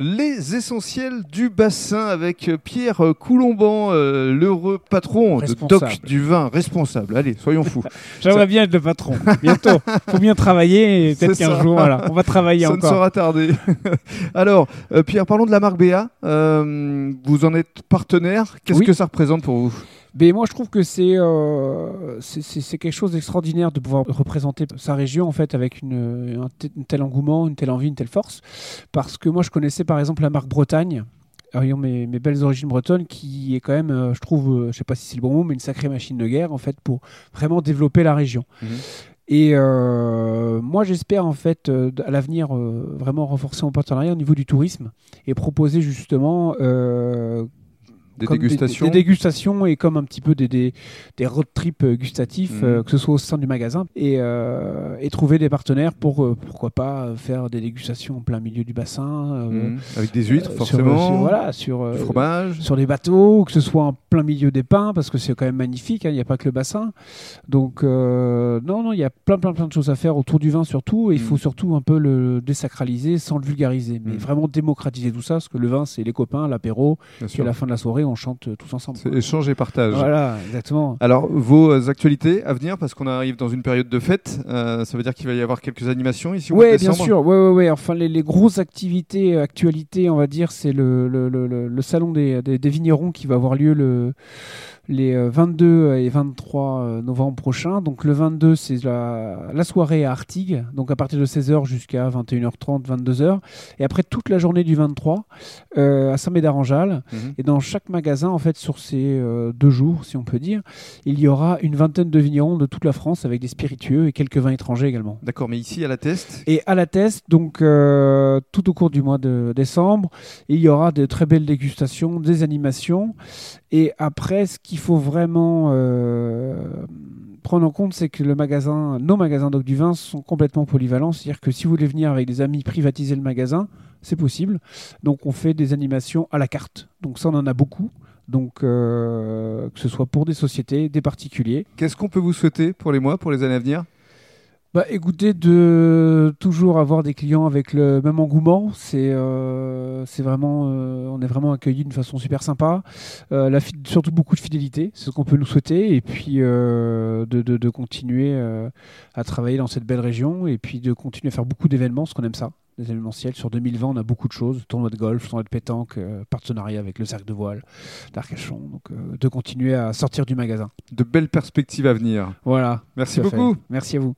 Les essentiels du bassin avec Pierre Coulomban, euh, l'heureux patron de. Doc du vin, responsable. Allez, soyons fous. J'aimerais bien être le patron. Bientôt. Faut bien travailler et peut-être qu'un ça. jour, voilà, on va travailler Ça ne encore. sera tardé. Alors, euh, Pierre, parlons de la marque. Euh, vous en êtes partenaire. Qu'est-ce Oui. que ça représente pour vous? Mais moi, je trouve que c'est euh, c'est- quelque chose d'extraordinaire de pouvoir représenter sa région en fait avec une, un, te- un tel engouement, une telle envie, une telle force. Parce que moi, je connaissais par exemple la marque Bretagne. ayant mes, mes belles origines bretonnes, qui est quand même, euh, je trouve, euh, je sais pas si c'est le bon mot, mais une sacrée machine de guerre en fait pour vraiment développer la région. Mhm. Et euh, moi, j'espère en fait euh, à l'avenir euh, vraiment renforcer mon partenariat au niveau du tourisme et proposer justement Des comme dégustations des, dégustations et comme un petit peu des, des, des road trips euh, gustatifs, Mhm. euh, que ce soit au sein du magasin, et, euh, et trouver des partenaires pour, euh, pourquoi pas, faire des dégustations en plein milieu du bassin. Mhm. Avec des huîtres, euh, sur- forcément. sur- voilà, sur, Du fromage. sur des bateaux, que ce soit en plein milieu des pins, parce que c'est quand même magnifique, hein, il n'y a pas que le bassin. Donc, non, non, il y a plein, plein, plein de choses à faire autour du vin surtout, et il Mm. faut surtout un peu le désacraliser sans le vulgariser, mais Mm. vraiment démocratiser tout ça, parce que le vin, c'est les copains, l'apéro, puis à la fin de la soirée, on chante euh, tous ensemble. C'est échange et partage. Voilà, exactement. Alors, vos euh, actualités à venir, parce qu'on arrive dans une période de fête, euh, ça veut dire qu'il va y avoir quelques animations ici Oui, bien sûr. Ouais, ouais, ouais. Enfin, les, les grosses activités, euh, actualités, on va dire, c'est le, le, le, salon des, des, des vignerons qui va avoir lieu le, les euh, 22 et 23 euh, novembre prochains. Donc, le 22, c'est la, la soirée à Artigues, donc à partir de 16h jusqu'à 21h30, 22h. Et après, toute la journée du 23 euh, à Saint-Médard-en-Jalles. Mhm. Et dans chaque magasin, en fait, sur ces euh, deux jours, si on peut dire, il y aura une vingtaine de vignerons de toute la France avec des spiritueux et quelques vins étrangers également. D'accord, mais ici à la test, Et à la test, donc euh, tout au cours du mois de décembre, il y aura de très belles dégustations, des animations. Et après, ce qu'il faut vraiment euh, prendre en compte, c'est que le magasin, nos magasins Doc du Vin sont complètement polyvalents. C'est-à-dire que si vous voulez venir avec des amis privatiser le magasin, c'est possible. Donc on fait des animations à la carte. Donc ça, on en a beaucoup. Donc euh, que ce soit pour des sociétés, des particuliers. qu'est-ce qu'on peut vous souhaiter pour les mois, pour les années à venir? Bah, écoutez, de toujours avoir des clients avec le même engouement, c'est euh, c'est vraiment, euh, on est vraiment accueillis d'une façon super sympa. Euh, la surtout beaucoup de fidélité, c'est ce qu'on peut nous souhaiter, et puis de, de, de continuer à travailler dans cette belle région, et puis de continuer à faire beaucoup d'événements, parce qu'on aime ça, des événementiels. Sur 2020, on a beaucoup de choses, tournoi de golf, tournoi de pétanque, euh, partenariat avec le cercle de voile d'Arcachon, donc euh, de continuer à sortir du magasin. De belles perspectives à venir. Voilà. Merci fait. beaucoup. Merci à vous.